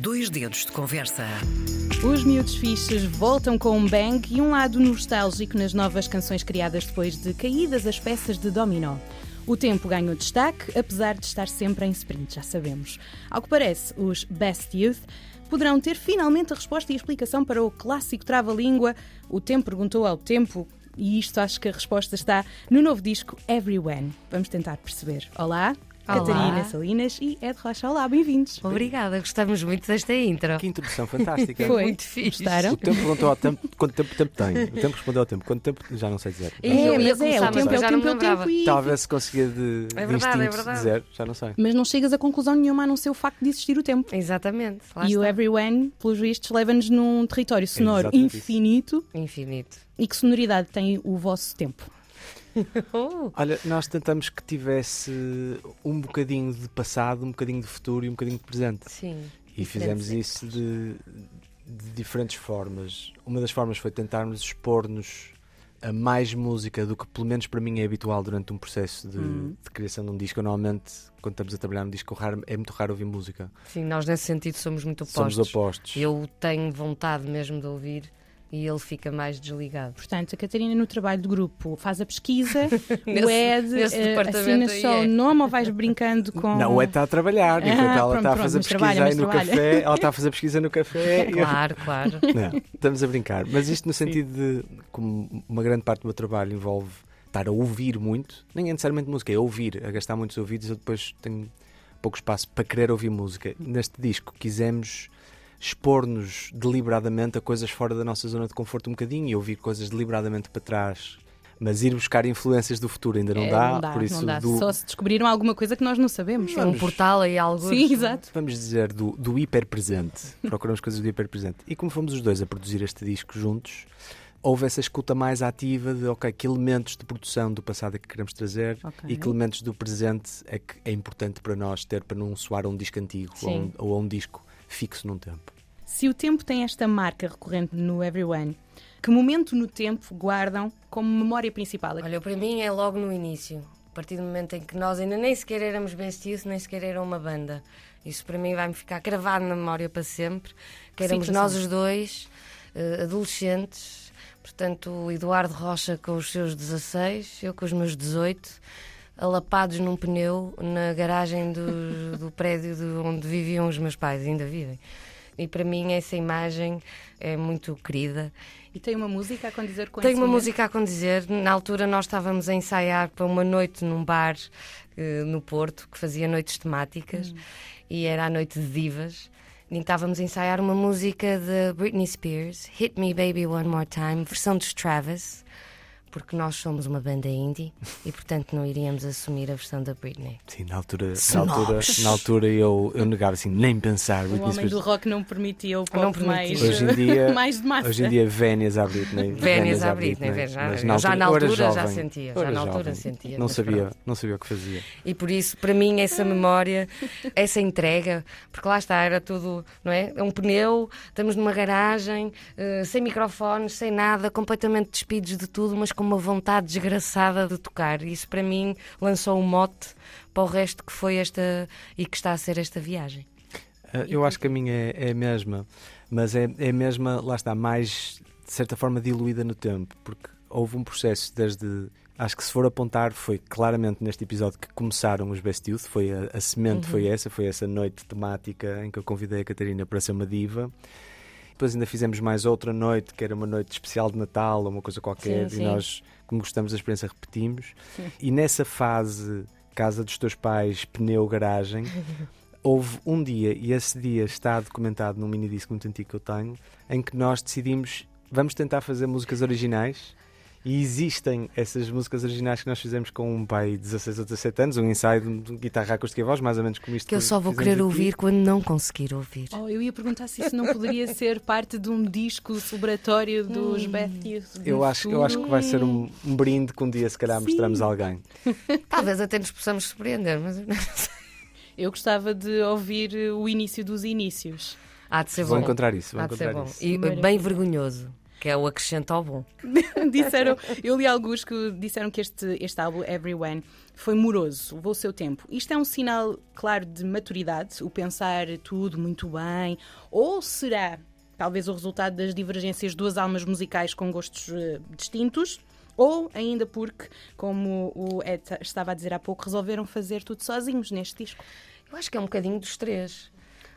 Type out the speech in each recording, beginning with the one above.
Dois dedos de conversa. Os miúdos fixes voltam com um bang e um lado nostálgico nas novas canções criadas depois de caídas as peças de dominó. O tempo ganhou destaque, apesar de estar sempre em sprint, já sabemos. Ao que parece, os Best Youth poderão ter finalmente a resposta e a explicação para o clássico trava-língua. O tempo perguntou ao tempo e isto acho que a resposta está no novo disco Everyone. Vamos tentar perceber. Olá, Olá. Catarina Salinas e Ed Rocha. Olá, bem-vindos. Obrigada, gostamos muito desta intro. Que introdução fantástica. Foi. Muito fixe. Gostaram? O tempo perguntou ao tempo quanto tempo tempo tem. O tempo respondeu ao tempo. Quanto tempo? Já não sei dizer. É, É, mas é, o tempo é o tempo, é o tempo lembrava. e... Talvez se conseguia de, de É verdade, é instinto verdade. dizer, já não sei. Mas não chegas a conclusão nenhuma a não ser o facto de existir o tempo. Exatamente. Lá e o. Everyone, pelos vistos, leva-nos num território sonoro exatamente isso. infinito. Infinito. E que sonoridade tem o vosso tempo? Olha, nós tentamos que tivesse um bocadinho de passado, um bocadinho de futuro e um bocadinho de presente. sim. E fizemos isso de, de diferentes formas. Uma das formas foi tentarmos expor-nos a mais música do que, pelo menos para mim, é habitual durante um processo de, Uhum. de criação de um disco. Eu, normalmente, quando estamos a trabalhar num disco, raro- é muito raro ouvir música. Sim, nós nesse sentido somos muito Somos opostos. opostos. Eu tenho vontade mesmo de ouvir e ele fica mais desligado. Portanto, a Catarina, no trabalho de grupo, faz a pesquisa, o Nesse- Ed nesse eh, assina só é. o nome ou vais brincando com. Não, o Ed está a trabalhar, Ah, enquanto ela está a fazer pesquisa trabalha, aí no trabalha. café, ela está a fazer pesquisa no café. e eu- Claro, claro. Não, estamos a brincar. Mas isto no sentido de, como uma grande parte do meu trabalho envolve estar a ouvir muito, nem é necessariamente música, é ouvir, a gastar muitos ouvidos, eu depois tenho pouco espaço para querer ouvir música. Neste disco quisemos expor-nos deliberadamente a coisas fora da nossa zona de conforto um bocadinho e ouvir coisas deliberadamente para trás. Mas ir buscar influências do futuro ainda não, É, dá, não dá, por isso não dá. do- Só se descobriram alguma coisa que nós não sabemos. Um portal aí algo. Sim, exato. vamos dizer, do, do hiperpresente. Procuramos coisas do hiperpresente. E como fomos os dois a produzir este disco juntos, houve essa escuta mais ativa de, ok, que elementos de produção do passado é que queremos trazer Ok. e que elementos do presente é que é importante para nós ter para não soar a um disco antigo ou um, ou a um disco fixo num tempo. Se o tempo tem esta marca recorrente no Everyone, que momento no tempo guardam como memória principal? Olha, para mim é logo no início. A partir do momento em que nós ainda nem sequer éramos Best Youth, nem sequer era uma banda. Isso para mim vai-me ficar cravado na memória para sempre. Que éramos nós os dois, eh, adolescentes. Portanto, o Eduardo Rocha com os seus 16, eu com os meus 18, alapados num pneu na garagem do, do prédio de onde viviam os meus pais, ainda vivem. E para mim essa imagem é muito querida. E tem uma música a condizer com esse uma música a condizer. Na altura nós estávamos a ensaiar para uma noite num bar eh, no Porto, que fazia noites temáticas, e era a noite de divas. E estávamos a ensaiar uma música de Britney Spears, Hit Me Baby One More Time, versão dos Travis, porque nós somos uma banda indie e portanto não iríamos assumir a versão da Britney. Sim, na altura, na altura, na altura eu, eu negava assim, nem pensar. O Britney homem Spears. do rock não permitia o pop Não permitia. mais, Hoje em dia, mais de massa. hoje em dia Vénias à Britney. Vénias à Britney, mas já, mas eu já na altura já jovem, sentia, eu já na altura jovem. sentia, Não sabia, pronto. não sabia o que fazia. E por isso, para mim, essa memória, essa entrega, porque lá está, era tudo, não é? É um pneu, estamos numa garagem, eh, sem microfones, sem nada, completamente despidos de tudo, mas com uma vontade desgraçada de tocar. Isso para mim lançou um mote para o resto que foi esta e que está a ser esta viagem. Uh, eu acho que a minha é, é a mesma, mas é, é a mesma, lá está, mais de certa forma diluída no tempo, porque houve um processo desde. Acho que se for apontar, foi claramente neste episódio que começaram os Best Youth, foi a, a semente, Uhum. foi essa, foi essa noite temática em que eu convidei a Catarina para ser uma diva. Depois ainda fizemos mais outra noite, que era uma noite especial de Natal, ou uma coisa qualquer, Sim, e sim. nós, como gostamos da experiência, repetimos. E nessa fase, casa dos teus pais, pneu, garagem, houve um dia, e esse dia está documentado num mini disco muito antigo que eu tenho, em que nós decidimos, vamos tentar fazer músicas originais. E existem essas músicas originais que nós fizemos com um pai de 16 ou 17 anos, um ensaio de guitarra acústica e voz, mais ou menos como isto Que eu só vou querer aqui. ouvir quando não conseguir ouvir. Oh, eu ia perguntar se isso não poderia ser parte de um disco celebratório dos Hum. Beth Youth do Eu acho, eu acho que vai ser um, um brinde que um dia, se calhar, Sim. mostramos a alguém. Talvez até nos possamos surpreender, mas Eu gostava de ouvir o início dos inícios. há de ser Vou bom. encontrar isso, vou Há de ser encontrar bom. isso. E bem vergonhoso. Que é o acrescento ao bom. disseram, eu li alguns que disseram que este, este álbum, Everyone, foi moroso, levou o seu tempo. Isto é um sinal, claro, de maturidade, o pensar tudo muito bem, ou será talvez o resultado das divergências de duas almas musicais com gostos uh, distintos? Ou ainda porque, como o Ed estava a dizer há pouco, resolveram fazer tudo sozinhos neste disco? Eu acho que é um bocadinho dos três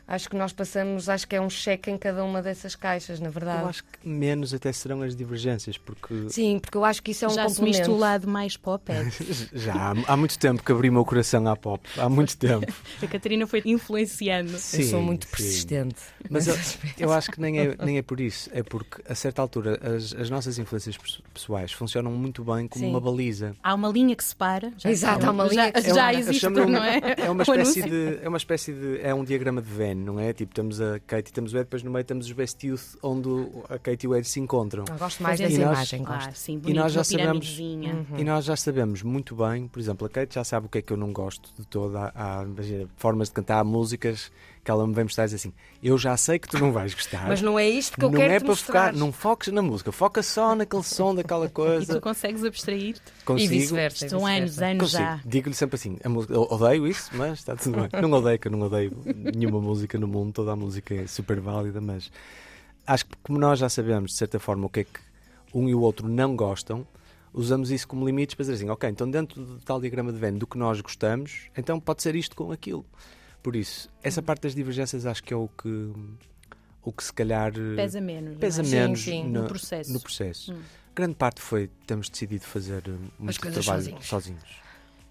acho que nós passamos, acho que é um cheque em cada uma dessas caixas, na verdade. Eu acho que menos até serão as divergências, porque... Sim, porque eu acho que isso é um Já complemento. Já o lado mais pop, é? Já, há, há, muito tempo que abri o meu coração à pop, há muito tempo. a Catarina foi influenciando. Sim, eu sou muito sim. persistente. Mas eu, eu, acho que nem é, nem é por isso, é porque a certa altura as, as nossas influências pessoais funcionam muito bem como sim. uma baliza. Há uma linha que separa. Já Exato, há uma linha já, que já existe, não é? É uma espécie de, é uma espécie de, é um diagrama de Venn, não é? Tipo, temos a Kate e temos o Ed, depois no meio temos os Best Youth, onde a Kate e o Ed se encontram. Eu gosto mais dessa imagem, gosto. Ah, sim, bonito, e nós já sabemos uhum. E nós já sabemos muito bem, por exemplo, a Kate já sabe o que é que eu não gosto de toda. Há, formas de cantar músicas que ela me vem mostrar e assim: Eu já sei que tu não vais gostar. Mas não é isto que eu não quero é para mostrar. focar, Não foques na música, foca só naquele som daquela coisa. E tu consegues abstrair-te? Consigo. E vice-versa. São anos, anos já. Digo-lhe sempre assim: a música, eu odeio isso, mas está tudo bem. Não odeio, que eu não odeio nenhuma música no mundo, toda a música é super válida, mas acho que como nós já sabemos, de certa forma, o que é que um e o outro não gostam usamos isso como limites para dizer assim, ok, então dentro do tal diagrama de Venn do que nós gostamos, então pode ser isto com aquilo. Por isso, essa hum. parte das divergências acho que é o que o que se calhar pesa menos, pesa é? menos sim, sim, no, no, processo. No processo. Hum. Grande parte foi temos decidido fazer uh, muito trabalho sozinhos. sozinhos.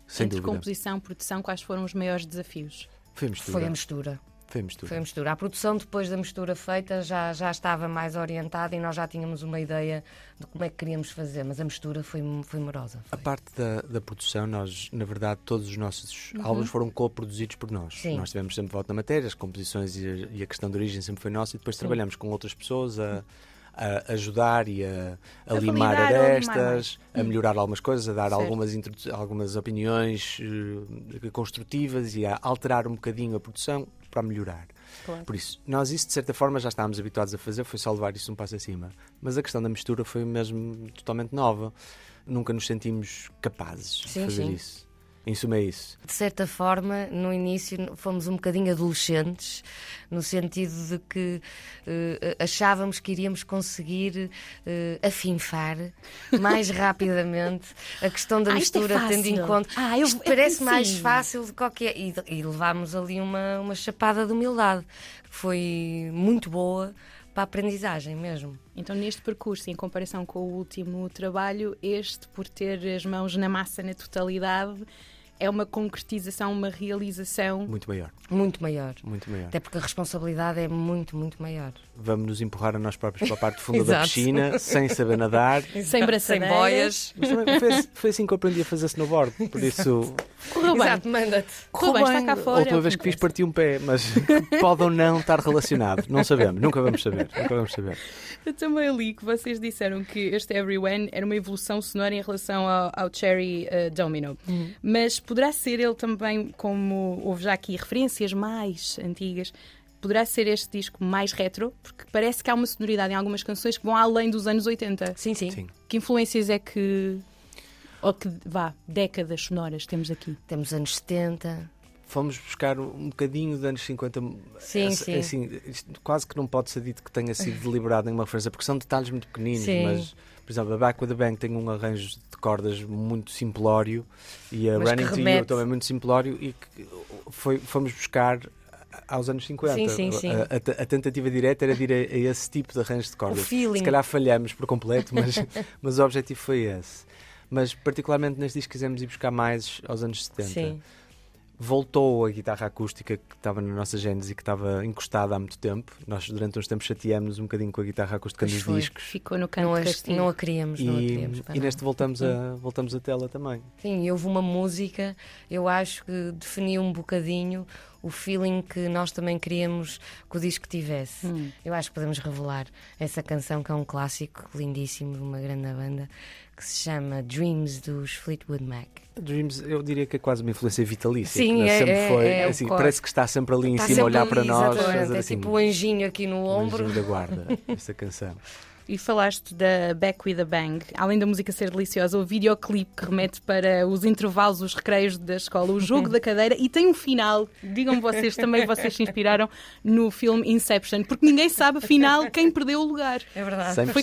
Sem Entre dúvida. composição, produção, quais foram os maiores desafios? Foi a mistura. Foi a mistura. Foi a mistura. Foi a mistura. A produção, depois da mistura feita, já, já estava mais orientada e nós já tínhamos uma ideia de como é que queríamos fazer, mas a mistura foi, foi morosa. Foi. A parte da, da produção, nós, na verdade, todos os nossos uhum. álbuns foram co-produzidos por nós. Sim. Nós tivemos sempre volta na matéria, as composições e a, e a, questão de origem sempre foi nossa, e depois Sim. trabalhamos com outras pessoas a a ajudar e a, a, a limar arestas, a melhorar algumas coisas, a dar algumas, algumas opiniões uh, construtivas e a alterar um bocadinho a produção para melhorar. Claro. Por isso, nós isso de certa forma já estávamos habituados a fazer, foi só levar isso um passo acima. Mas a questão da mistura foi mesmo totalmente nova. Nunca nos sentimos capazes sim, de fazer sim. isso. Em suma, é isso. De certa forma, no início fomos um bocadinho adolescentes, no sentido de que uh, achávamos que iríamos conseguir uh, afinfar mais rapidamente a questão da ah, mistura, é tendo em conta. Ah, eu, isto parece mais fácil de qualquer. E, e levámos ali uma, uma chapada de humildade, que foi muito boa para a aprendizagem mesmo. Então, neste percurso, em comparação com o último trabalho, este, por ter as mãos na massa na totalidade, é uma concretização, uma realização muito maior. Muito maior. Muito maior. Até porque a responsabilidade é muito, muito maior. Vamos nos empurrar a nós próprios para a parte funda da piscina, sem saber nadar, sem braçadeiras. Sem boias. Foi, foi, assim que eu aprendi a fazer snowboard. Por isso. Correu bem. Exato, manda-te. Correu bem, está cá fora. A última vez que fiz parti um pé, mas pode ou não estar relacionado. Não sabemos, nunca vamos saber. Nunca vamos saber. Eu também li que vocês disseram que este Everyone era uma evolução sonora em relação ao, ao Cherry uh, Domino. Uhum. Mas poderá ser ele também, como houve já aqui referências mais antigas, poderá ser este disco mais retro, porque parece que há uma sonoridade em algumas canções que vão além dos anos 80. Sim, sim. sim. Que influências é que. Ou que, vá, décadas sonoras temos aqui? Temos anos 70, fomos buscar um bocadinho dos anos 50. Sim, assim, sim. Assim, quase que não pode ser dito que tenha sido deliberado em uma referência, porque são detalhes muito pequeninos, sim. mas, por exemplo, a Back with the Bang tem um arranjo de cordas muito simplório e a mas Running to You também muito simplório e que foi, fomos buscar aos anos 50. Sim, sim, sim. A, a, a, tentativa direta era de ir a, a, esse tipo de arranjo de cordas. Se calhar falhamos por completo, mas, mas o objetivo foi esse. Mas particularmente neste disco quisemos ir buscar mais aos anos 70. Sim voltou a guitarra acústica que estava na nossa gênese e que estava encostada há muito tempo. Nós durante uns tempos chateámos um bocadinho com a guitarra acústica pois nos foi. discos. Ficou no canto não, a, não a queríamos, e, não a queríamos. E neste voltamos a, voltamos a tela também. Sim, houve uma música, eu acho que definiu um bocadinho o feeling que nós também queríamos que o disco tivesse. Hum. Eu acho que podemos revelar essa canção que é um clássico lindíssimo de uma grande banda que se chama Dreams dos Fleetwood Mac. Dreams, eu diria que é quase uma influência vitalícia. Sim, é, sempre é, foi, é, assim, parece que está sempre ali em está cima a olhar ali, para nós. É assim, tipo o um anjinho aqui no ombro. O anjinho da guarda, esta canção. e falaste da Back with a Bang. Além da música ser deliciosa, o videoclipe que remete para os intervalos, os recreios da escola, o jogo da cadeira e tem um final. Digam vocês também, vocês se inspiraram no filme Inception, porque ninguém sabe afinal quem perdeu o lugar. É verdade. 100%. Foi-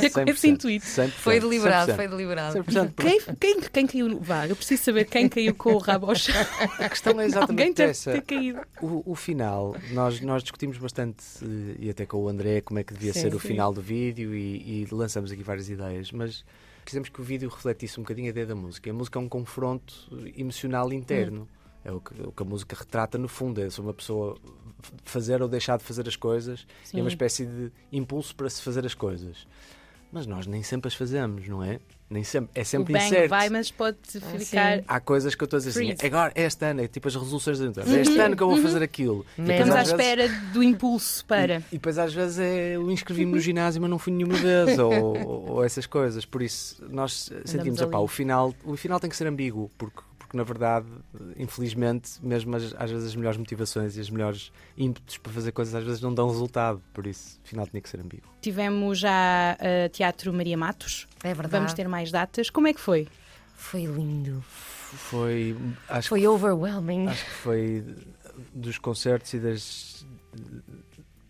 Era com esse intuito. 100%, Foi deliberado, 100%. foi deliberado. 100%. Quem, quem, quem caiu? Vá, eu preciso saber quem caiu com o rabo ao chão. A questão é Alguém exatamente deve essa. ter caído. O, o final, nós, nós discutimos bastante, eh, e até com o André, como é que devia Sim, ser o sim. final do vídeo, e, e lançamos aqui várias ideias, mas quisemos que o vídeo refletisse um bocadinho a ideia da música. A música é um confronto emocional interno. É o que, o que a música retrata no fundo, é se uma pessoa fazer ou deixar de fazer as coisas, Sim. é uma espécie de impulso para se fazer as coisas. Mas nós nem sempre as fazemos, não é? Nem sempre. É O sempre bang incerto. vai, mas pode Ah, ficar. sim. Há coisas que eu estou a dizer assim, Freeze. agora, é este ano, é tipo as resoluções de ano. É este ano que eu vou fazer aquilo. E depois, Ficamos à às vezes- espera do impulso para. E, e depois às vezes é, eu inscrevi-me no ginásio, mas não fui nenhuma vez, ou, ou- ou essas coisas. Por isso nós sentimos, epá, o final, o final tem que ser ambíguo, porque, porque na verdade, infelizmente, mesmo as- às vezes as melhores motivações e os melhores ímpetos para fazer coisas às vezes não dão resultado. Por isso, o final tinha que ser ambíguo. Tivemos já uh, Teatro Maria Matos. É verdade. Vamos ter mais datas. Como é que foi? Foi lindo. Foi, acho, Foi overwhelming. acho que foi dos concertos e das,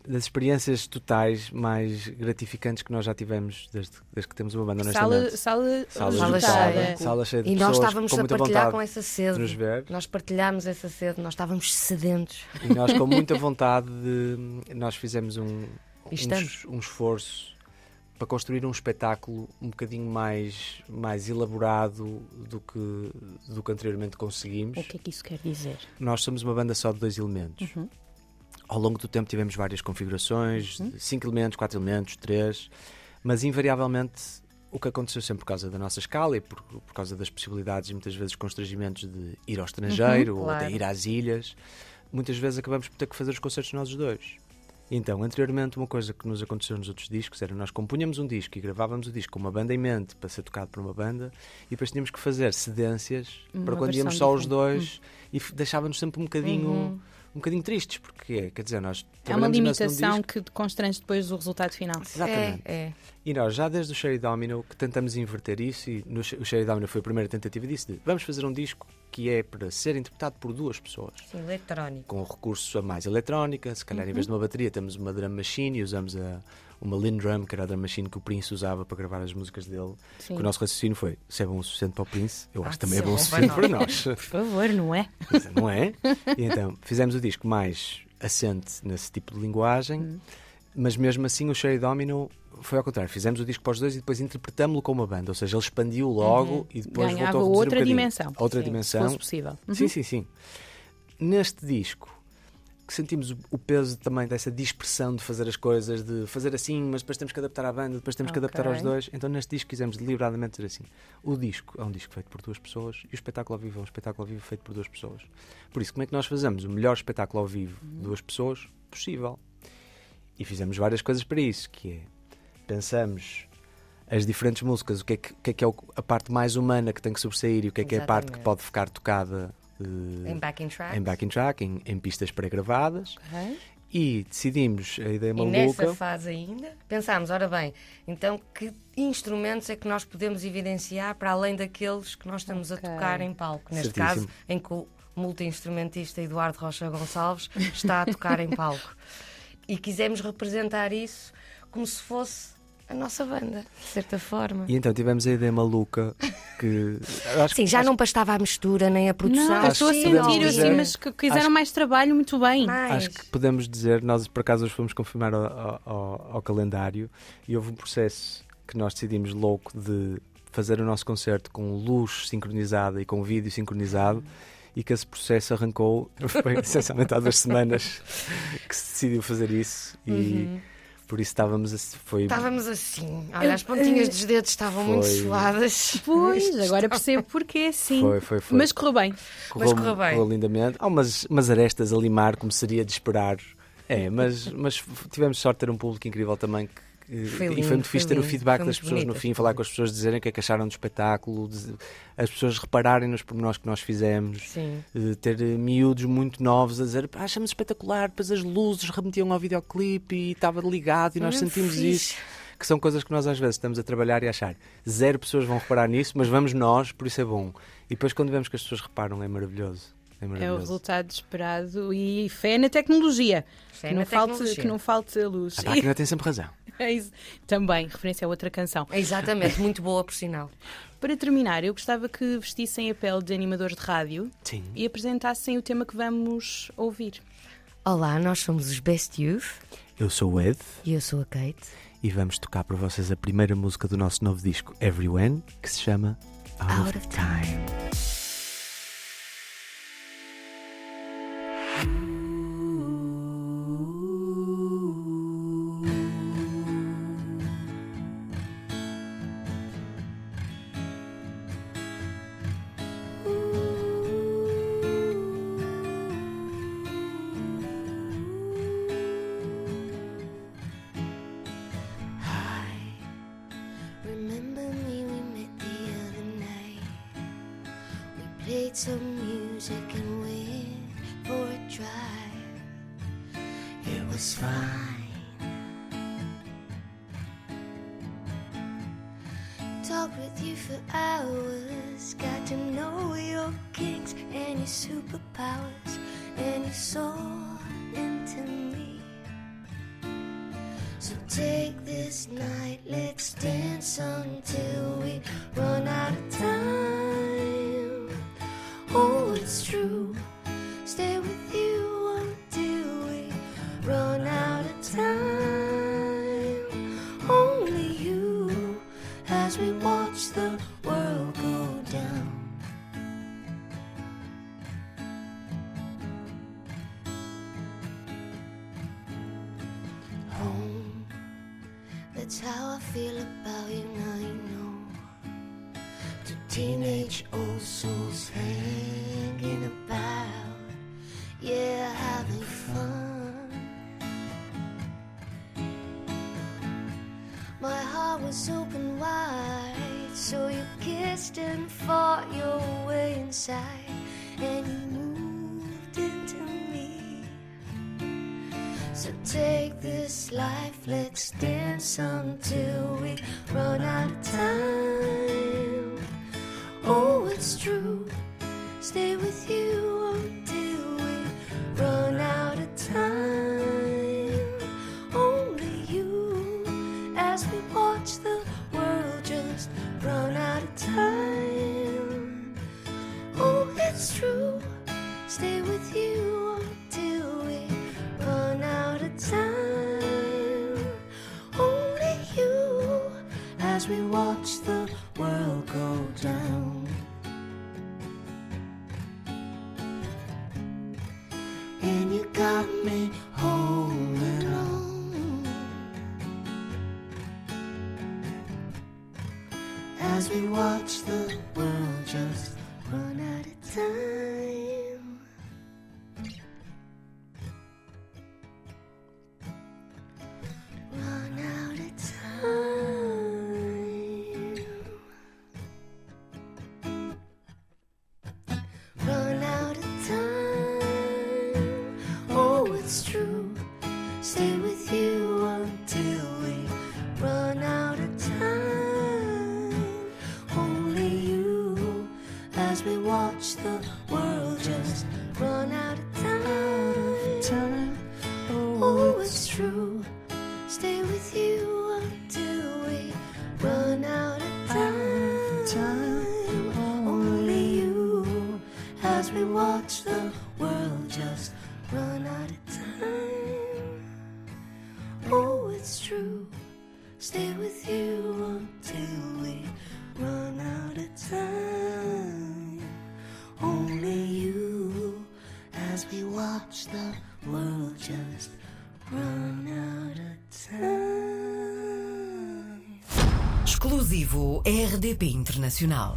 das experiências totais mais gratificantes que nós já tivemos desde, desde que temos uma banda, Sala, sala, Sala Sala cheia. Sala cheia de E nós estávamos com a muita partilhar vontade com essa de sede. nos ver. Nós partilhámos essa sede, nós estávamos sedentos. E nós com muita vontade de... Nós fizemos um, um, um esforço para construir um espetáculo um bocadinho mais, mais elaborado do que, do que anteriormente conseguimos. O que é que isso quer dizer? Nós somos uma banda só de dois elementos. Uhum. Ao longo do tempo tivemos várias configurações, de cinco elementos, quatro elementos, três, mas invariavelmente o que aconteceu sempre por causa da nossa escala e por, por causa das possibilidades e muitas vezes constrangimentos de ir ao estrangeiro ou claro. de ir às ilhas, muitas vezes acabamos por ter que fazer os concertos nós os dois. Então, anteriormente, uma coisa que nos aconteceu nos outros discos era nós compunhamos um disco e gravávamos o disco com uma banda em mente para ser tocado por uma banda e depois tínhamos que fazer cedências Uma para quando íamos só os dois e f- deixava-nos sempre um bocadinho, Uhum. Um bocadinho tristes, porque quer dizer, nós É uma limitação disco. que constrange depois o resultado final. Exatamente. É, é. E nós, já desde o Sherry Domino, que tentamos inverter isso, e no, o Sherry Domino foi a primeira tentativa disso, de vamos fazer um disco que é para ser interpretado por duas pessoas. Sim, eletrónico. Com recurso a mais eletrónica, se calhar em vez de uma bateria temos uma drum machine e usamos a, uma Lindrum, que era a drum machine que o Prince usava para gravar as músicas dele. Sim. Que o nosso raciocínio foi, se é bom o suficiente para o Prince, eu Ah, acho que também é bom o bom suficiente para nós. Por favor, não é? Mas não é? E então fizemos o disco mais assente nesse tipo de linguagem, Hum. mas mesmo assim o Sherry Domino foi ao contrário. Fizemos o disco para os dois e depois interpretámos-lo com uma banda, ou seja, ele expandiu logo e depois Uhum. Ganhava voltou a outra um dimensão. Outra Sim, se Se dimensão. fosse possível. Uhum. Sim, sim, sim. Neste disco que sentimos o- peso também dessa dispersão de fazer as coisas, de fazer assim, mas depois temos que adaptar à banda, depois temos que adaptar aos dois. Então neste disco quisemos deliberadamente dizer assim: o disco é um disco feito por duas pessoas e o espetáculo ao vivo é um espetáculo ao vivo feito por duas pessoas. Por isso, como é que nós fazemos o melhor espetáculo ao vivo de duas pessoas possível? E fizemos várias coisas para isso, que é pensamos as diferentes músicas, o que é que, que, é, que é a parte mais humana que tem que sobressair e o que é que é a parte que pode ficar tocada Em backing track. em backing track, em, em pistas pré-gravadas. E decidimos a ideia E maluca. nessa fase ainda, pensámos, ora bem, então que instrumentos é que nós podemos evidenciar para além daqueles que nós estamos Ok. a tocar em palco? Neste Certíssimo. caso, em que o multi-instrumentista Eduardo Rocha Gonçalves está a tocar em palco. E quisemos representar isso como se fosse a nossa banda, de certa forma. E então tivemos a ideia maluca que. Acho, Sim, já não bastava a mistura nem a produção. Não, estou a que sentir assim, mas que quiseram acho- mais trabalho, muito bem. mais. Acho que podemos dizer, nós por acaso hoje fomos confirmar ao, ao- ao- ao calendário e houve um processo que nós decidimos louco de fazer o nosso concerto com luz sincronizada e com vídeo sincronizado e que esse processo arrancou, foi essencialmente há duas semanas que se decidiu fazer isso e Uhum. Por isso estávamos, a- foi, Estávamos assim, olha, as pontinhas dos dedos estavam muito Foi- suadas. Pois, agora percebo porquê, sim. foi, foi, foi. Mas correu bem. Mas correu bem. lindamente. Há umas, umas arestas a limar, como seria de esperar. É, mas, mas tivemos sorte de ter um público incrível também. Que, Foi e lindo, foi muito fixe ter o feedback Foi das muito pessoas no fim, falar com as pessoas, dizerem o que é que acharam do espetáculo, de- as pessoas repararem nos pormenores que nós fizemos. Sim. Ter eh, miúdos muito novos a dizer "Pá, achamos espetacular, depois as luzes remetiam ao videoclipe e estava ligado e nós Mesmo sentimos fixe. isso. que são coisas que nós às vezes estamos a trabalhar e achar zero pessoas vão reparar nisso, mas vamos nós, por isso é bom. E depois quando vemos que as pessoas reparam é maravilhoso. É, É o resultado esperado e fé na tecnologia. Fé que, na não falte, tecnologia. que não falte a luz. A máquina tem sempre razão. É isso. Também, referência a outra canção. Exatamente, muito boa por sinal. Para terminar, eu gostava que vestissem a pele de animadores de rádio Sim. e apresentassem o tema que vamos ouvir. Olá, nós somos os Best Youth Eu sou o Ed e eu sou a Kate. e vamos tocar para vocês a primeira música do nosso novo disco, Everywhere, que se chama Out, Out of of Time. Played some music and went for a drive. It was fine. Talked with you for hours, got to know your kinks and your superpowers, and you saw it's true. Heart was open wide, so you kissed and fought your way inside, and you moved into me. So take this life, let's dance until we run out of time. Oh, it's true. Time. Oh, it's true. Stay with you until we run out of time. Only you as we watch the world go down. Watch the world just run out of time. Oh, it's true. Stay with you until we run out of time. Only you as we watch the world just run out of time. Exclusivo RDP Internacional.